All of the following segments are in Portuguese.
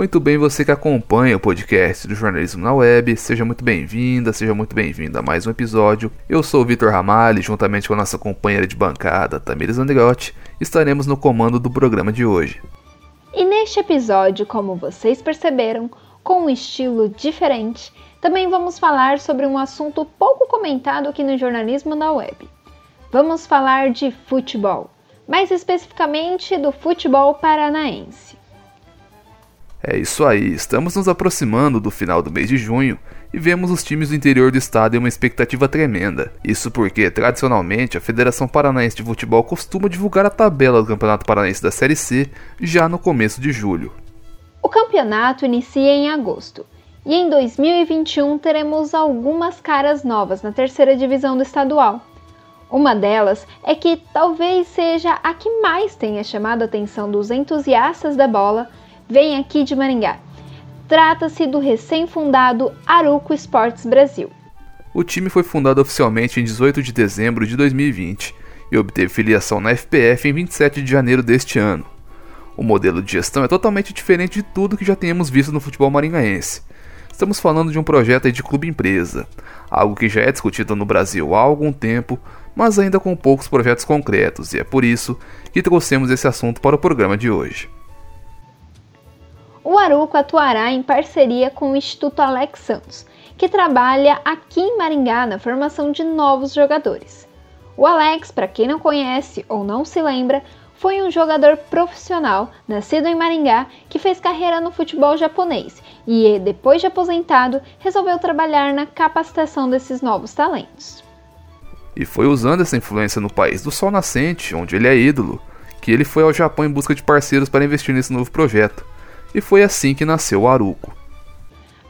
Muito bem, você que acompanha o podcast do Jornalismo na Web, seja muito bem-vinda, seja muito bem-vindo a mais um episódio. Eu sou o Vitor Ramalho, juntamente com a nossa companheira de bancada, Tamires Andriotti, estaremos no comando do programa de hoje. E neste episódio, como vocês perceberam, com um estilo diferente, também vamos falar sobre um assunto pouco comentado aqui no jornalismo na web. Vamos falar de futebol, mais especificamente do futebol paranaense. É isso aí, estamos nos aproximando do final do mês de junho e vemos os times do interior do estado em uma expectativa tremenda. Isso porque, tradicionalmente, a Federação Paranaense de Futebol costuma divulgar a tabela do Campeonato Paranaense da Série C já no começo de julho. O campeonato inicia em agosto e em 2021 teremos algumas caras novas na terceira divisão do estadual. Uma delas é que talvez seja a que mais tenha chamado a atenção dos entusiastas da bola vem aqui de Maringá. Trata-se do recém-fundado Aruco Esportes Brasil. O time foi fundado oficialmente em 18 de dezembro de 2020 e obteve filiação na FPF em 27 de janeiro deste ano. O modelo de gestão é totalmente diferente de tudo que já temos visto no futebol maringaense. Estamos falando de um projeto de clube-empresa, algo que já é discutido no Brasil há algum tempo, mas ainda com poucos projetos concretos, e é por isso que trouxemos esse assunto para o programa de hoje o Aruco atuará em parceria com o Instituto Alex Santos, que trabalha aqui em Maringá na formação de novos jogadores. O Alex, para quem não conhece ou não se lembra, foi um jogador profissional nascido em Maringá que fez carreira no futebol japonês e, depois de aposentado, resolveu trabalhar na capacitação desses novos talentos. E foi usando essa influência no país do sol nascente, onde ele é ídolo, que ele foi ao Japão em busca de parceiros para investir nesse novo projeto e foi assim que nasceu o Aruco.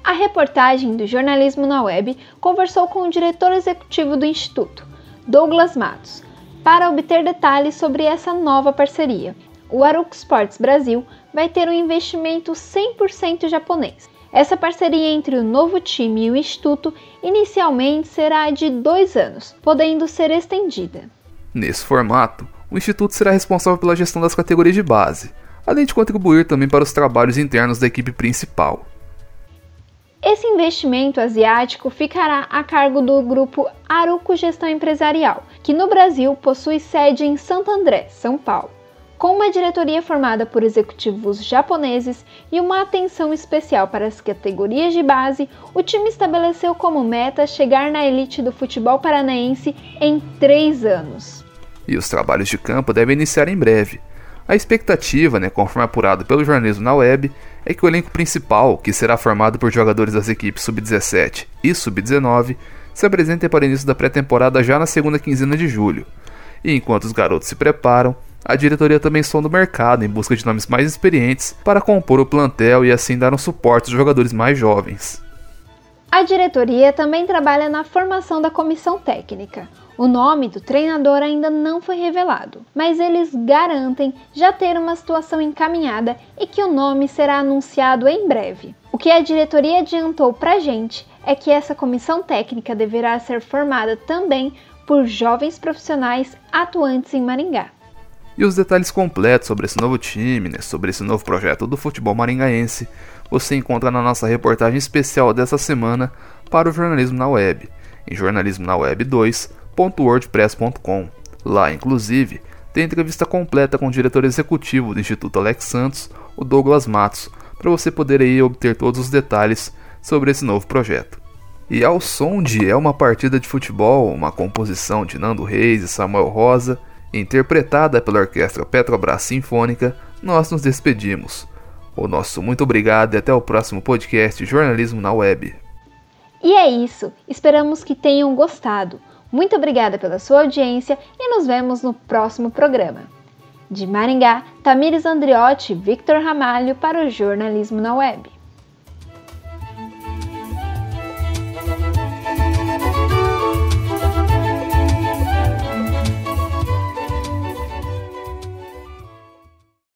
A reportagem do Jornalismo na Web conversou com o diretor executivo do Instituto, Douglas Matos, para obter detalhes sobre essa nova parceria. O Aruco Sports Brasil vai ter um investimento 100% japonês. Essa parceria entre o novo time e o Instituto inicialmente será de dois anos, podendo ser estendida. Nesse formato, o Instituto será responsável pela gestão das categorias de base, além de contribuir também para os trabalhos internos da equipe principal. Esse investimento asiático ficará a cargo do grupo Aruco Gestão Empresarial, que no Brasil possui sede em Santo André, São Paulo. Com uma diretoria formada por executivos japoneses e uma atenção especial para as categorias de base, o time estabeleceu como meta chegar na elite do futebol paranaense em três anos. E os trabalhos de campo devem iniciar em breve, a expectativa, né, conforme apurado pelo jornalismo na web, é que o elenco principal, que será formado por jogadores das equipes sub-17 e sub-19, se apresente para o início da pré-temporada já na segunda quinzena de julho. E enquanto os garotos se preparam, a diretoria também sonda o mercado em busca de nomes mais experientes para compor o plantel e assim dar um suporte aos jogadores mais jovens. A diretoria também trabalha na formação da comissão técnica. O nome do treinador ainda não foi revelado, mas eles garantem já ter uma situação encaminhada e que o nome será anunciado em breve. O que a diretoria adiantou pra gente é que essa comissão técnica deverá ser formada também por jovens profissionais atuantes em Maringá. E os detalhes completos sobre esse novo time, né, sobre esse novo projeto do futebol maringaense, você encontra na nossa reportagem especial dessa semana para o Jornalismo na Web, em jornalismonaweb2.wordpress.com. Lá, inclusive, tem entrevista completa com o diretor executivo do Instituto Alex Santos, o Douglas Matos, para você poder aí obter todos os detalhes sobre esse novo projeto. E ao som de É uma partida de futebol, uma composição de Nando Reis e Samuel Rosa, interpretada pela Orquestra Petrobras Sinfônica, nós nos despedimos. O nosso muito obrigado e até o próximo podcast Jornalismo na Web. E é isso, esperamos que tenham gostado. Muito obrigada pela sua audiência e nos vemos no próximo programa. De Maringá, Tamires Andriotti e Victor Ramalho para o Jornalismo na Web.